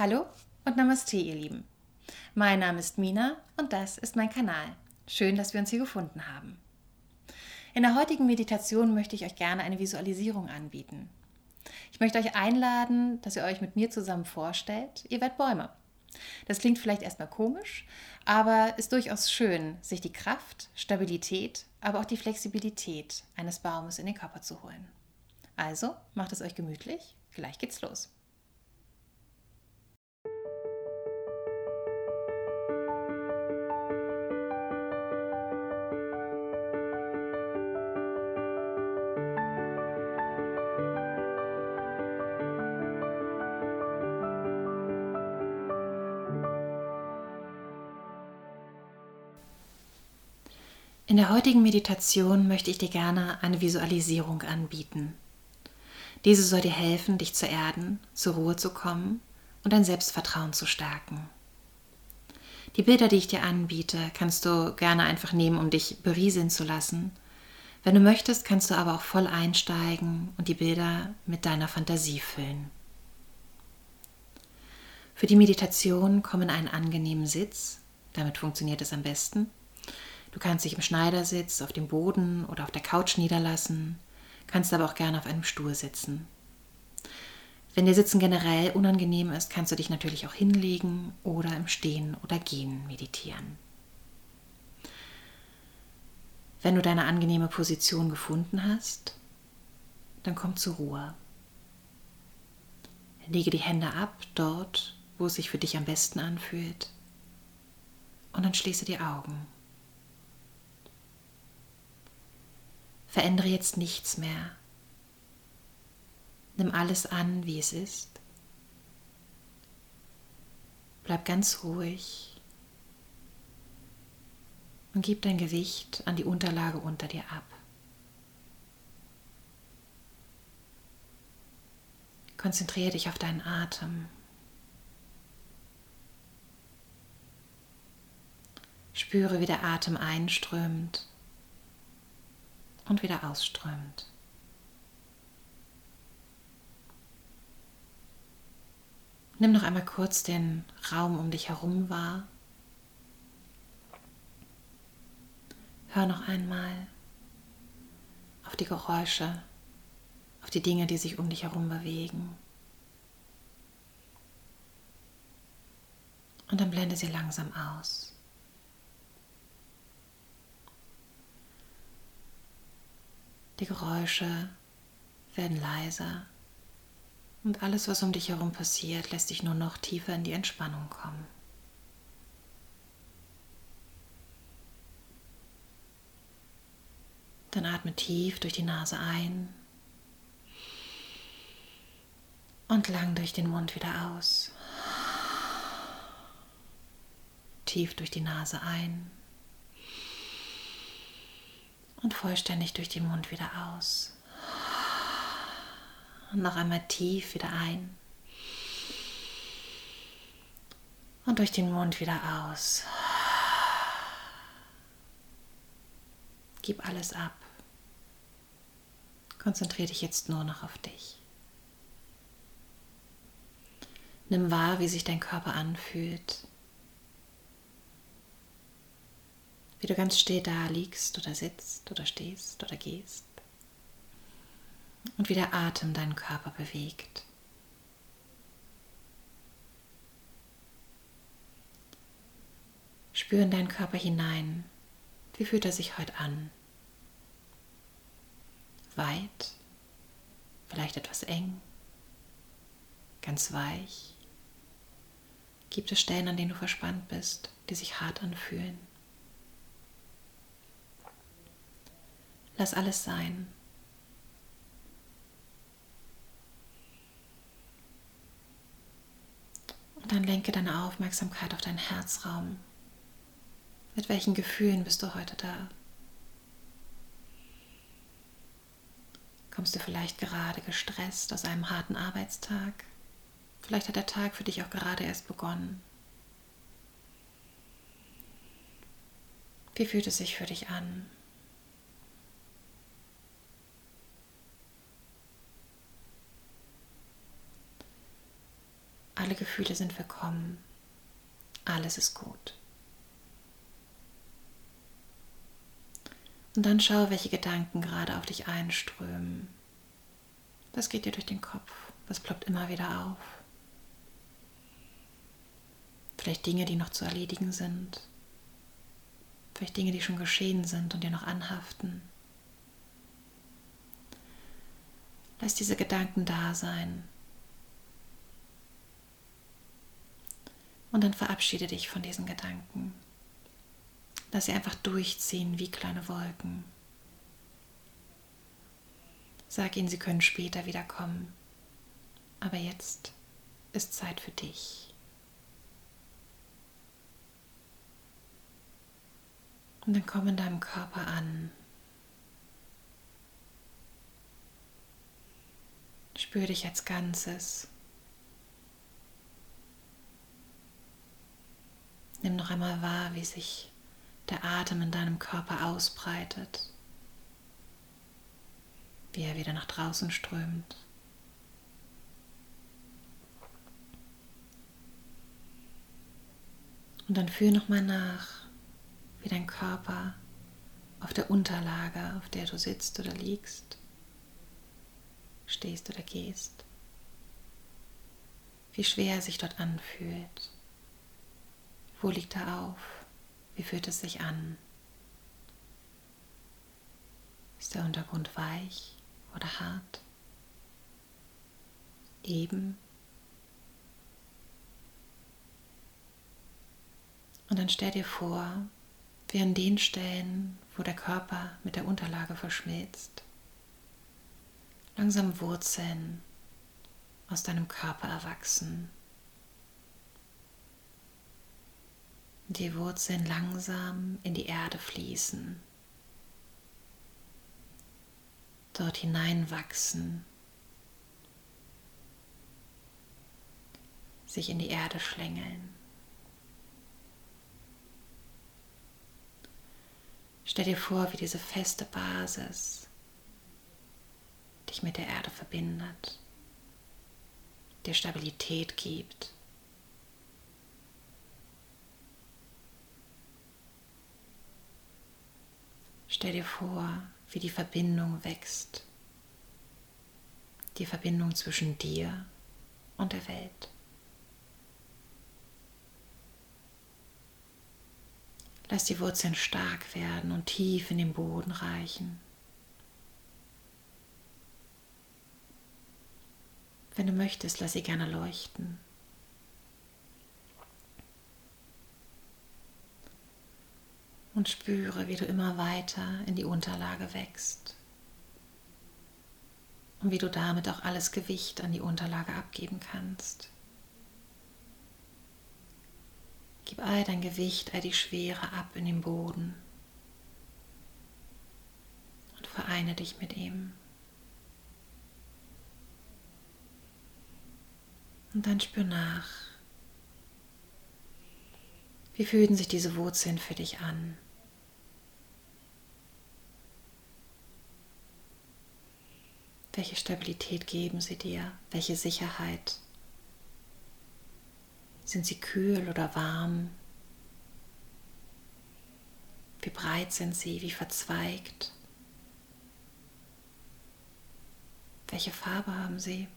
Hallo und Namaste, ihr Lieben. Mein Name ist Mina und das ist mein Kanal. Schön, dass wir uns hier gefunden haben. In der heutigen Meditation möchte ich euch gerne eine Visualisierung anbieten. Ich möchte euch einladen, dass ihr euch mit mir zusammen vorstellt, ihr werdet Bäume. Das klingt vielleicht erstmal komisch, aber ist durchaus schön, sich die Kraft, Stabilität, aber auch die Flexibilität eines Baumes in den Körper zu holen. Also macht es euch gemütlich, gleich geht's los. In der heutigen Meditation möchte ich dir gerne eine Visualisierung anbieten. Diese soll dir helfen, dich zu erden, zur Ruhe zu kommen und dein Selbstvertrauen zu stärken. Die Bilder, die ich dir anbiete, kannst du gerne einfach nehmen, um dich berieseln zu lassen. Wenn du möchtest, kannst du aber auch voll einsteigen und die Bilder mit deiner Fantasie füllen. Für die Meditation komm in einen angenehmen Sitz, damit funktioniert es am besten. Du kannst dich im Schneidersitz, auf dem Boden oder auf der Couch niederlassen, kannst aber auch gerne auf einem Stuhl sitzen. Wenn dir Sitzen generell unangenehm ist, kannst du dich natürlich auch hinlegen oder im Stehen oder Gehen meditieren. Wenn du deine angenehme Position gefunden hast, dann komm zur Ruhe. Lege die Hände ab dort, wo es sich für dich am besten anfühlt, und dann schließe die Augen. Verändere jetzt nichts mehr. Nimm alles an, wie es ist. Bleib ganz ruhig und gib dein Gewicht an die Unterlage unter dir ab. Konzentriere dich auf deinen Atem. Spüre, wie der Atem einströmt und wieder ausströmt. Nimm noch einmal kurz den Raum um dich herum wahr. Hör noch einmal auf die Geräusche, auf die Dinge, die sich um dich herum bewegen. Und dann blende sie langsam aus. Die Geräusche werden leiser und alles, was um dich herum passiert, lässt dich nur noch tiefer in die Entspannung kommen. Dann atme tief durch die Nase ein und lang durch den Mund wieder aus. Tief durch die Nase ein und vollständig durch den Mund wieder aus. Und noch einmal tief wieder ein. Und durch den Mund wieder aus. Gib alles ab. Konzentriere dich jetzt nur noch auf dich. Nimm wahr, wie sich dein Körper anfühlt. Wie du ganz still da liegst oder sitzt oder stehst oder gehst und wie der Atem deinen Körper bewegt. Spür in deinen Körper hinein. Wie fühlt er sich heute an? Weit, vielleicht etwas eng, ganz weich. Gibt es Stellen, an denen du verspannt bist, die sich hart anfühlen? Lass alles sein. Und dann lenke deine Aufmerksamkeit auf deinen Herzraum. Mit welchen Gefühlen bist du heute da? Kommst du vielleicht gerade gestresst aus einem harten Arbeitstag? Vielleicht hat der Tag für dich auch gerade erst begonnen. Wie fühlt es sich für dich an? Alle Gefühle sind willkommen. Alles ist gut. Und dann schau, welche Gedanken gerade auf dich einströmen. Was geht dir durch den Kopf? Was ploppt immer wieder auf? Vielleicht Dinge, die noch zu erledigen sind. Vielleicht Dinge, die schon geschehen sind und dir noch anhaften. Lass diese Gedanken da sein. Und dann verabschiede dich von diesen Gedanken. Lass sie einfach durchziehen wie kleine Wolken. Sag ihnen, sie können später wiederkommen. Aber jetzt ist Zeit für dich. Und dann komm in deinem Körper an. Spür dich als Ganzes. Nimm noch einmal wahr, wie sich der Atem in deinem Körper ausbreitet, wie er wieder nach draußen strömt. Und dann fühl nochmal nach, wie dein Körper auf der Unterlage, auf der du sitzt oder liegst, stehst oder gehst, wie schwer er sich dort anfühlt. Wo liegt er auf? Wie fühlt es sich an? Ist der Untergrund weich oder hart? Eben Und dann stell dir vor, wie an den Stellen, wo der Körper mit der Unterlage verschmilzt, langsam Wurzeln aus deinem Körper erwachsen. Die Wurzeln langsam in die Erde fließen, dort hineinwachsen, sich in die Erde schlängeln. Stell dir vor, wie diese feste Basis dich mit der Erde verbindet, dir Stabilität gibt. Stell dir vor, wie die Verbindung wächst, die Verbindung zwischen dir und der Welt. Lass die Wurzeln stark werden und tief in den Boden reichen. Wenn du möchtest, lass sie gerne leuchten. Und spüre, wie du immer weiter in die Unterlage wächst. Und wie du damit auch alles Gewicht an die Unterlage abgeben kannst. Gib all dein Gewicht, all die Schwere ab in den Boden und vereine dich mit ihm. Und dann spür nach. Wie fühlen sich diese Wurzeln für dich an? Welche Stabilität geben sie dir? Welche Sicherheit? Sind sie kühl oder warm? Wie breit sind sie? Wie verzweigt? Welche Farbe haben sie?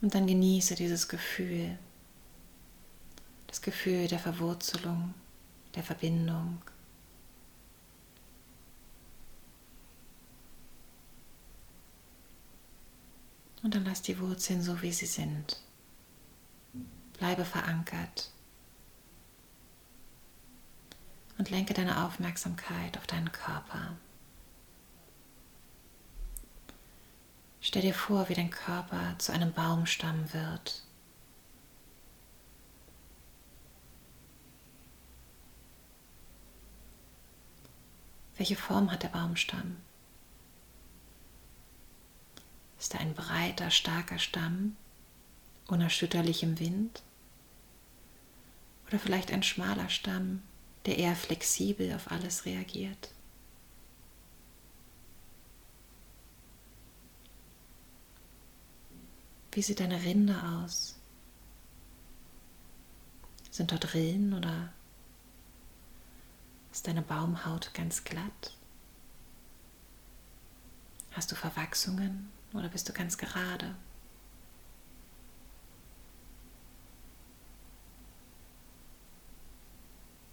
Und dann genieße dieses Gefühl, das Gefühl der Verwurzelung, der Verbindung. Und dann lass die Wurzeln so, wie sie sind. Bleibe verankert. Und lenke deine Aufmerksamkeit auf deinen Körper. Stell dir vor, wie dein Körper zu einem Baumstamm wird. Welche Form hat der Baumstamm? Ist ein breiter, starker Stamm, unerschütterlich im Wind? Oder vielleicht ein schmaler Stamm, der eher flexibel auf alles reagiert? Wie sieht deine Rinde aus? Sind dort Rillen oder ist deine Baumhaut ganz glatt? Hast du Verwachsungen oder bist du ganz gerade?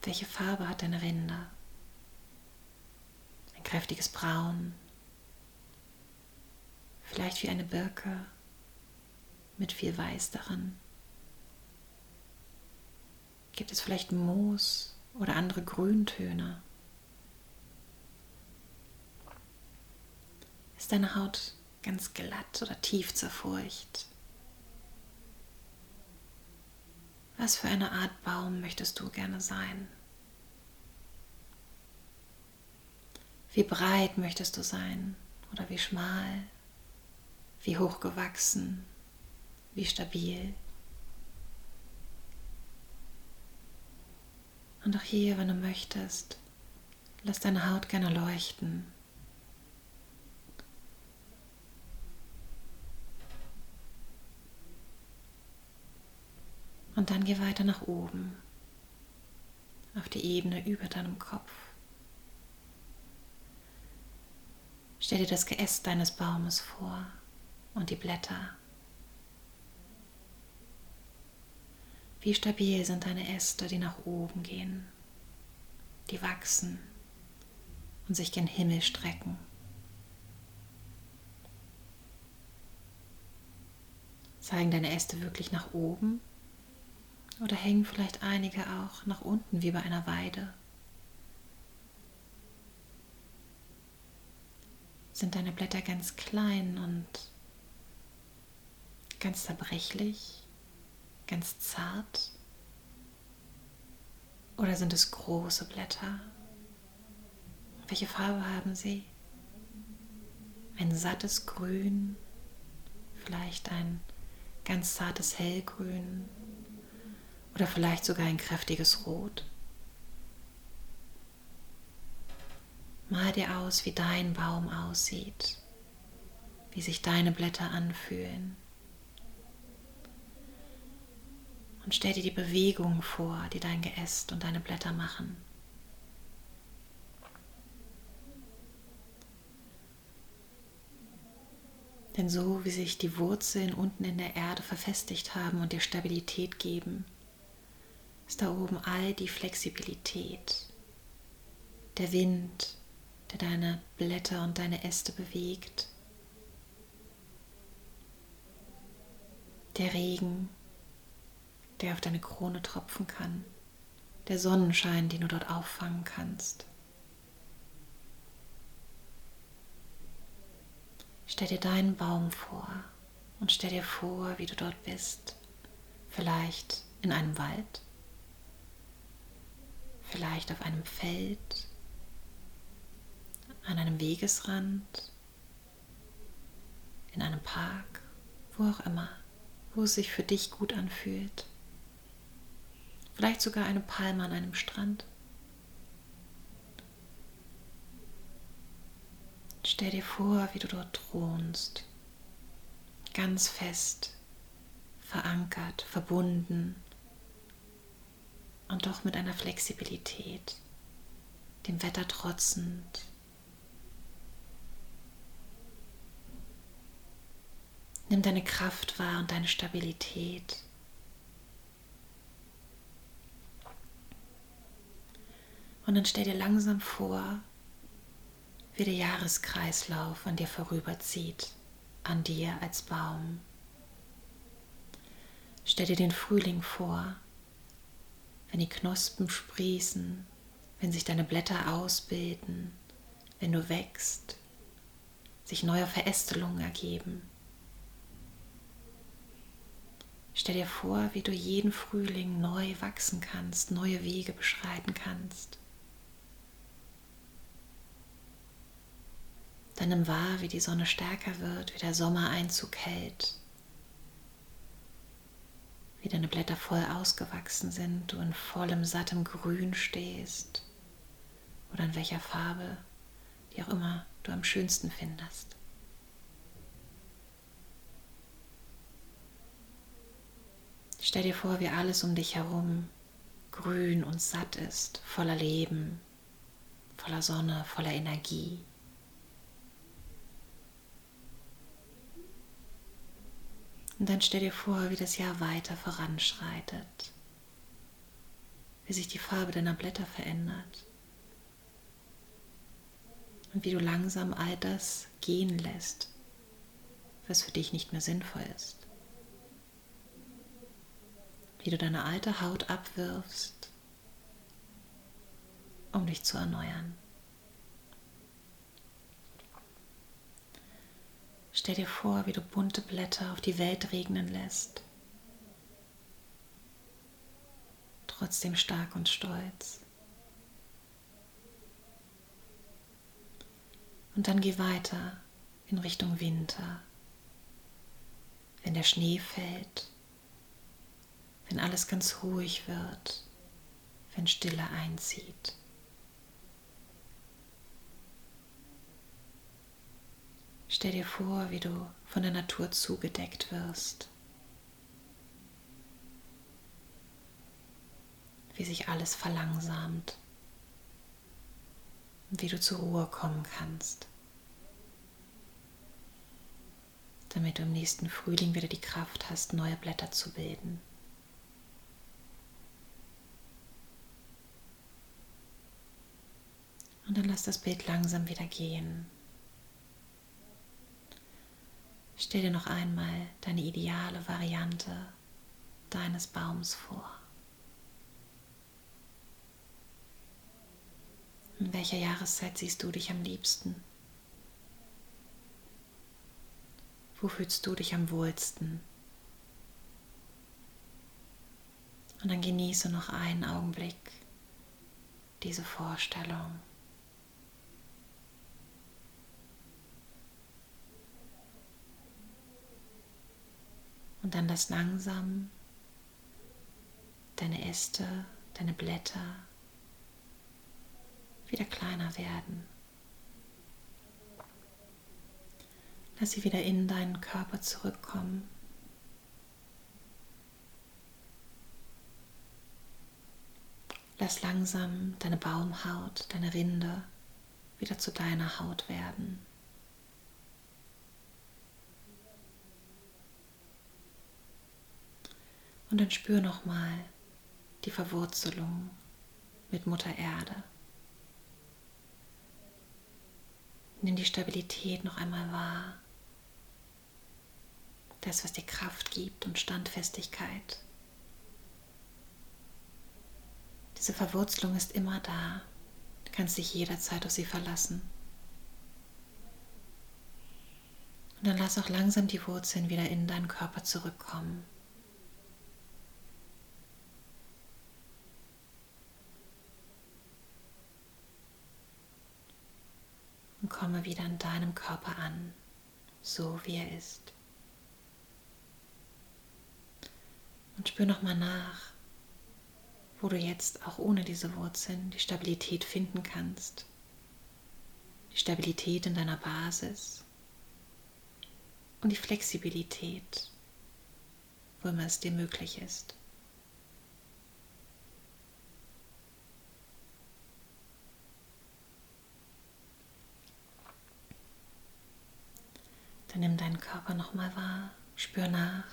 Welche Farbe hat deine Rinde? Ein kräftiges Braun, vielleicht wie eine Birke mit viel Weiß darin. Gibt es vielleicht Moos oder andere Grüntöne? Ist deine Haut ganz glatt oder tief zerfurcht? Was für eine Art Baum möchtest du gerne sein? Wie breit möchtest du sein oder wie schmal? Wie hoch gewachsen? Wie stabil? Und auch hier, wenn du möchtest, lass deine Haut gerne leuchten. Und dann geh weiter nach oben, auf die Ebene über deinem Kopf. Stell dir das Geäst deines Baumes vor und die Blätter. Wie stabil sind deine Äste, die nach oben gehen, die wachsen und sich gen Himmel strecken. Zeigen deine Äste wirklich nach oben oder hängen vielleicht einige auch nach unten wie bei einer Weide? Sind deine Blätter ganz klein und ganz zerbrechlich, ganz zart? Oder sind es große Blätter? Welche Farbe haben sie? Ein sattes Grün, vielleicht ein ganz zartes Hellgrün oder vielleicht sogar ein kräftiges Rot. Mal dir aus, wie dein Baum aussieht, wie sich deine Blätter anfühlen. Und stell dir die Bewegung vor, die dein Geäst und deine Blätter machen. Denn so wie sich die Wurzeln unten in der Erde verfestigt haben und dir Stabilität geben, ist da oben all die Flexibilität, der Wind, der deine Blätter und deine Äste bewegt, der Regen, der auf deine Krone tropfen kann, der Sonnenschein, den du dort auffangen kannst. Stell dir deinen Baum vor und stell dir vor, wie du dort bist. Vielleicht in einem Wald, vielleicht auf einem Feld, an einem Wegesrand, in einem Park, wo auch immer, wo es sich für dich gut anfühlt. Vielleicht sogar eine Palme an einem Strand. Stell dir vor, wie du dort thronst, ganz fest, verankert, verbunden und doch mit einer Flexibilität, dem Wetter trotzend. Nimm deine Kraft wahr und deine Stabilität. Und dann stell dir langsam vor, wie der Jahreskreislauf an dir vorüberzieht, an dir als Baum. Stell dir den Frühling vor, wenn die Knospen sprießen, wenn sich deine Blätter ausbilden, wenn du wächst, sich neue Verästelungen ergeben. Stell dir vor, wie du jeden Frühling neu wachsen kannst, neue Wege beschreiten kannst. Dann nimm wahr, wie die Sonne stärker wird, wie der Sommer Einzug hält, wie deine Blätter voll ausgewachsen sind, du in vollem, sattem Grün stehst oder in welcher Farbe, die auch immer du am schönsten findest. Stell dir vor, wie alles um dich herum grün und satt ist, voller Leben, voller Sonne, voller Energie. Und dann stell dir vor, wie das Jahr weiter voranschreitet, wie sich die Farbe deiner Blätter verändert und wie du langsam all das gehen lässt, was für dich nicht mehr sinnvoll ist. Wie du deine alte Haut abwirfst, um dich zu erneuern. Stell dir vor, wie du bunte Blätter auf die Welt regnen lässt. Trotzdem stark und stolz. Und dann geh weiter in Richtung Winter. Wenn der Schnee fällt, wenn alles ganz ruhig wird, wenn Stille einzieht. Stell dir vor, wie du von der Natur zugedeckt wirst, wie sich alles verlangsamt und wie du zur Ruhe kommen kannst, damit du im nächsten Frühling wieder die Kraft hast, neue Blätter zu bilden. Und dann lass das Bild langsam wieder gehen. Stell dir noch einmal deine ideale Variante deines Baums vor. In welcher Jahreszeit siehst du dich am liebsten? Wo fühlst du dich am wohlsten? Und dann genieße noch einen Augenblick diese Vorstellung. Und dann lass langsam deine Äste, deine Blätter wieder kleiner werden. Lass sie wieder in deinen Körper zurückkommen. Lass langsam deine Baumhaut, deine Rinde wieder zu deiner Haut werden. Und dann spür nochmal die Verwurzelung mit Mutter Erde. Nimm die Stabilität noch einmal wahr. Das, was dir Kraft gibt und Standfestigkeit. Diese Verwurzelung ist immer da. Du kannst dich jederzeit auf sie verlassen. Und dann lass auch langsam die Wurzeln wieder in deinen Körper zurückkommen. Komme wieder in deinem Körper an, so wie er ist. Und spür nochmal nach, wo du jetzt auch ohne diese Wurzeln die Stabilität finden kannst. Die Stabilität in deiner Basis und die Flexibilität, wo immer es dir möglich ist. Dann nimm deinen Körper nochmal wahr, spür nach.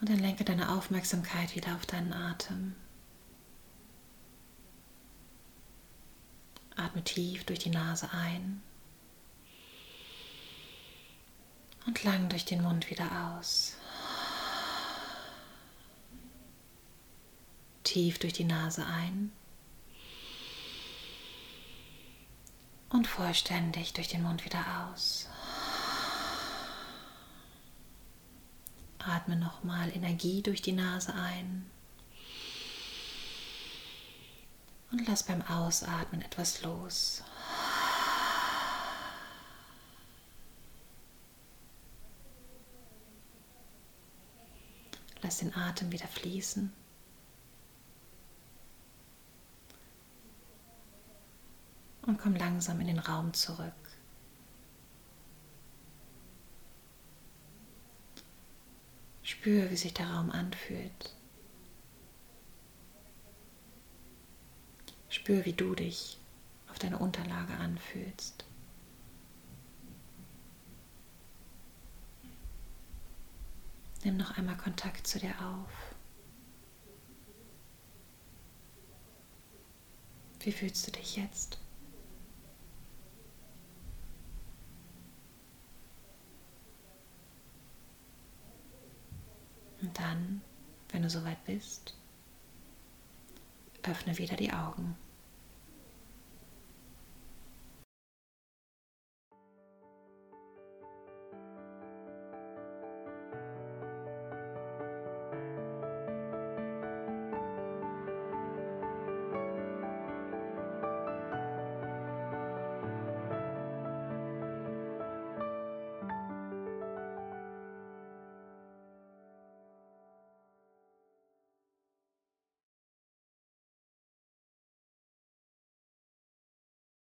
Und dann lenke deine Aufmerksamkeit wieder auf deinen Atem. Atme tief durch die Nase ein und lang durch den Mund wieder aus. Tief durch die Nase ein und vollständig durch den Mund wieder aus. Atme nochmal Energie durch die Nase ein und lass beim Ausatmen etwas los. Lass den Atem wieder fließen. Und komm langsam in den Raum zurück. Spür, wie sich der Raum anfühlt. Spür, wie du dich auf deine Unterlage anfühlst. Nimm noch einmal Kontakt zu dir auf. Wie fühlst du dich jetzt? Und dann, wenn du soweit bist, öffne wieder die Augen.